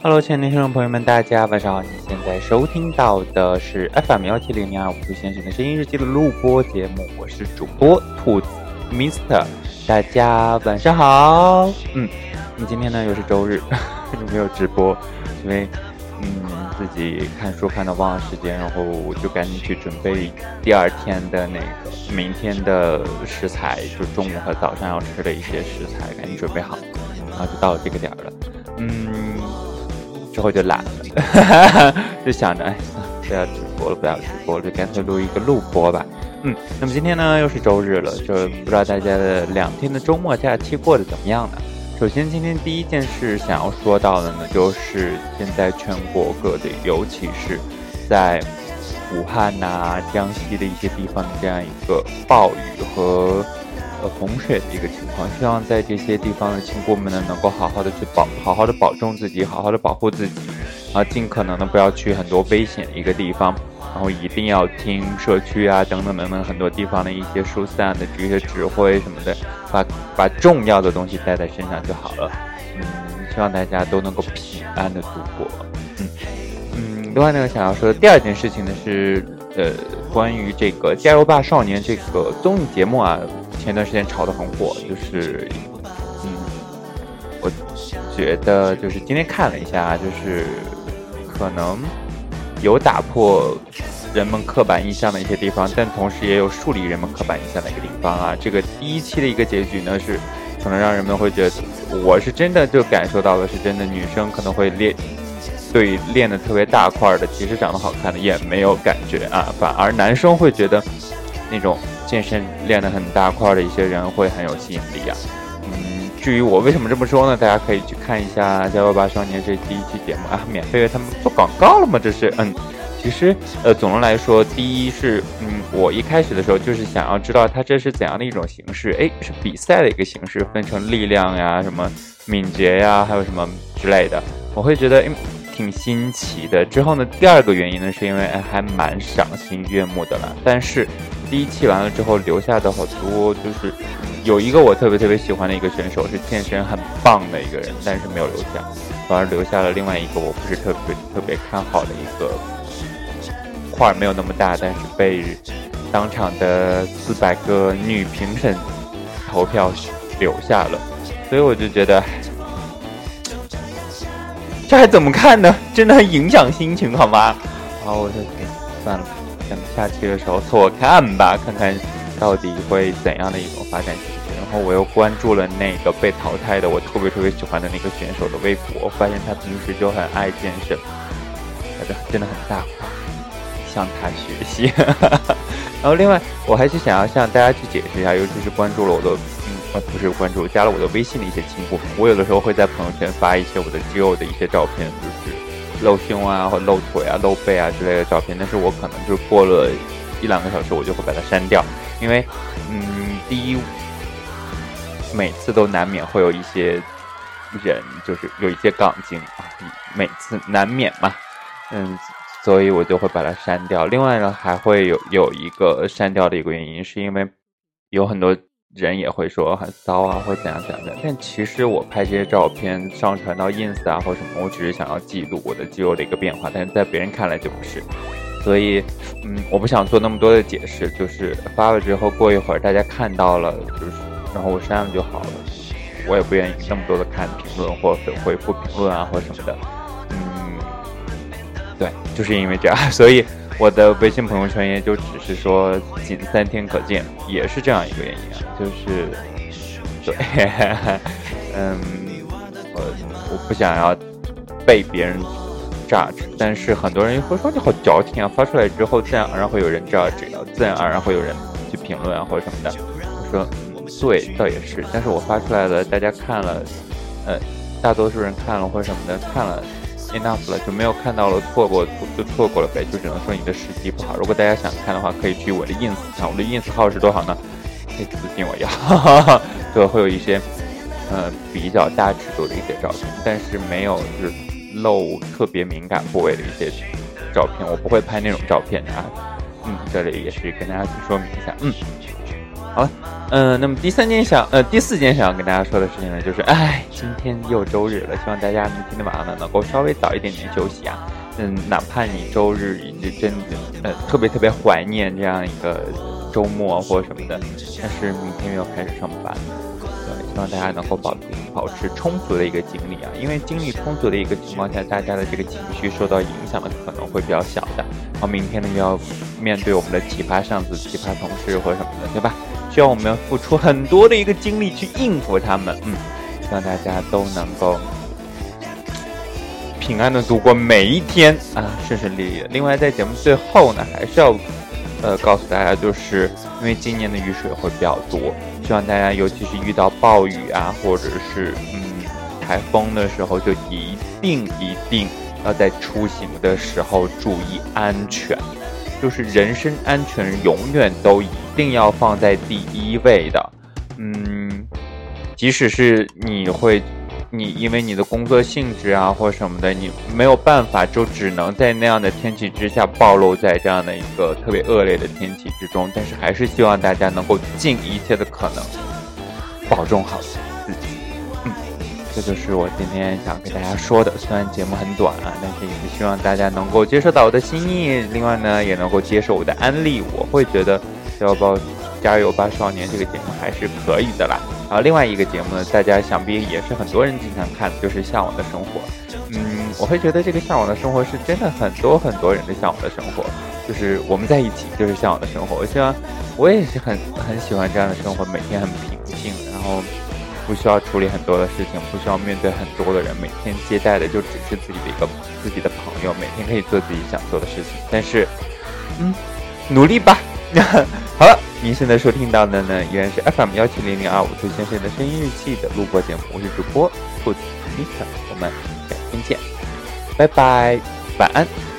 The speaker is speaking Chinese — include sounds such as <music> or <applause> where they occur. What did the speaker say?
Hello，亲爱的听众朋友们，大家晚上好！你现在收听到的是 FM 幺七零零二五兔先生的声音日记的录播节目，我是主播兔子 Mister，大家晚上好。嗯，那么今天呢又是周日，又 <laughs> 没有直播，因为嗯自己看书看到忘了时间，然后我就赶紧去准备第二天的那个明天的食材，就中午和早上要吃的一些食材，赶紧准备好，然后就到了这个点儿了。嗯。之后就懒了，<laughs> 就想着哎，不要直播了，不要直播了，就干脆录一个录播吧。嗯，那么今天呢又是周日了，就不知道大家的两天的周末假期过得怎么样呢？首先，今天第一件事想要说到的呢，就是现在全国各地，尤其是在武汉呐、江西的一些地方的这样一个暴雨和。呃，洪水的一个情况，希望在这些地方的亲姑们呢，能够好好的去保，好好的保重自己，好好的保护自己，啊，尽可能的不要去很多危险的一个地方，然后一定要听社区啊等等等等很多地方的一些疏散的这些指挥什么的，把把重要的东西带在身上就好了。嗯，希望大家都能够平安的度过。嗯嗯，另外呢，想要说的第二件事情呢是，呃，关于这个《加油吧少年》这个综艺节目啊。前段时间炒得很火，就是，嗯，我觉得就是今天看了一下，就是可能有打破人们刻板印象的一些地方，但同时也有树立人们刻板印象的一个地方啊。这个第一期的一个结局呢，是可能让人们会觉得，我是真的就感受到了，是真的女生可能会练，对练的特别大块的，其实长得好看的也没有感觉啊，反而男生会觉得那种。健身练得很大块的一些人会很有吸引力啊。嗯，至于我为什么这么说呢？大家可以去看一下《加油吧少年》这第一期节目啊，免费为他们做广告了吗？这是，嗯，其实，呃，总的来说，第一是，嗯，我一开始的时候就是想要知道它这是怎样的一种形式，诶，是比赛的一个形式，分成力量呀、什么敏捷呀，还有什么之类的，我会觉得，诶，挺新奇的。之后呢，第二个原因呢，是因为还蛮赏心悦目的了，但是。第一期完了之后留下的好多，就是有一个我特别特别喜欢的一个选手，是健身很棒的一个人，但是没有留下，反而留下了另外一个我不是特别特别看好的一个块，没有那么大，但是被当场的四百个女评审投票留下了，所以我就觉得这还怎么看呢？真的很影响心情，好吗？然后，我就算了。等下期的时候凑合看吧，看看到底会怎样的一种发展。然后我又关注了那个被淘汰的我特别特别喜欢的那个选手的微博，发现他平时就很爱健身，他的真的很大方，向他学习。<laughs> 然后另外，我还是想要向大家去解释一下，尤其是关注了我的，嗯，不是关注，加了我的微信的一些亲故我有的时候会在朋友圈发一些我的肌肉的一些照片，就是。露胸啊，或露腿啊、露背啊之类的照片，但是我可能就过了一两个小时，我就会把它删掉，因为，嗯，第一，每次都难免会有一些人，就是有一些杠精啊，每次难免嘛，嗯，所以我就会把它删掉。另外呢，还会有有一个删掉的一个原因，是因为有很多。人也会说很骚啊，或怎样怎样的，但其实我拍这些照片上传到 ins 啊或什么，我只是想要记录我的肌肉的一个变化，但是在别人看来就不是，所以，嗯，我不想做那么多的解释，就是发了之后过一会儿大家看到了，就是然后我删了就好了，我也不愿意那么多的看评论或者回复评论啊或什么的，就是因为这样，所以。我的微信朋友圈也就只是说仅三天可见，也是这样一个原因啊，就是对，<laughs> 嗯，我我不想要被别人 judge，但是很多人会说你好矫情啊，发出来之后自然而然会有人 judge，自然而然会有人去评论啊或者什么的。我说对，倒也是，但是我发出来了，大家看了，呃，大多数人看了或者什么的看了。Enough 了，就没有看到了，错过就错过了呗，就只能说你的时机不好。如果大家想看的话，可以去我的 ins 看，我的 ins 号是多少呢？可以私信我要，<laughs> 对，会有一些呃比较大尺度的一些照片，但是没有就是露特别敏感部位的一些照片，我不会拍那种照片啊。嗯，这里也是跟大家去说明一下。嗯，好了。嗯，那么第三件想，呃，第四件想要跟大家说的事情呢，就是，哎，今天又周日了，希望大家明天的晚上呢能够稍微早一点点休息啊。嗯，哪怕你周日你真的呃特别特别怀念这样一个周末或什么的，但是明天又要开始上班。对希望大家能够保保持充足的一个精力啊，因为精力充足的一个情况下，大家的这个情绪受到影响的可能会比较小的。然后明天呢，又要面对我们的奇葩上司、奇葩同事或什么的，对吧？需要我们要付出很多的一个精力去应付他们。嗯，希望大家都能够平安的度过每一天啊，顺顺利利的。另外，在节目最后呢，还是要呃告诉大家，就是因为今年的雨水会比较多。希望大家，尤其是遇到暴雨啊，或者是嗯台风的时候，就一定一定要在出行的时候注意安全，就是人身安全永远都一定要放在第一位的。嗯，即使是你会。你因为你的工作性质啊，或什么的，你没有办法，就只能在那样的天气之下暴露在这样的一个特别恶劣的天气之中。但是还是希望大家能够尽一切的可能，保重好自己。这就是我今天想跟大家说的。虽然节目很短啊，但是也是希望大家能够接受到我的心意，另外呢，也能够接受我的安利。我会觉得《小宝加油吧少年》这个节目还是可以的啦。然后另外一个节目呢，大家想必也是很多人经常看，就是《向往的生活》。嗯，我会觉得这个《向往的生活》是真的很多很多人的向往的生活，就是我们在一起就是向往的生活。我希望我也是很很喜欢这样的生活，每天很平静，然后不需要处理很多的事情，不需要面对很多的人，每天接待的就只是自己的一个自己的朋友，每天可以做自己想做的事情。但是，嗯，努力吧。<laughs> 好了。您现在收听到的呢，依然是 FM 幺七零零二五兔先生的声音日记的录播节目，我是主播兔子 Mr，我们改天见，拜拜，晚安。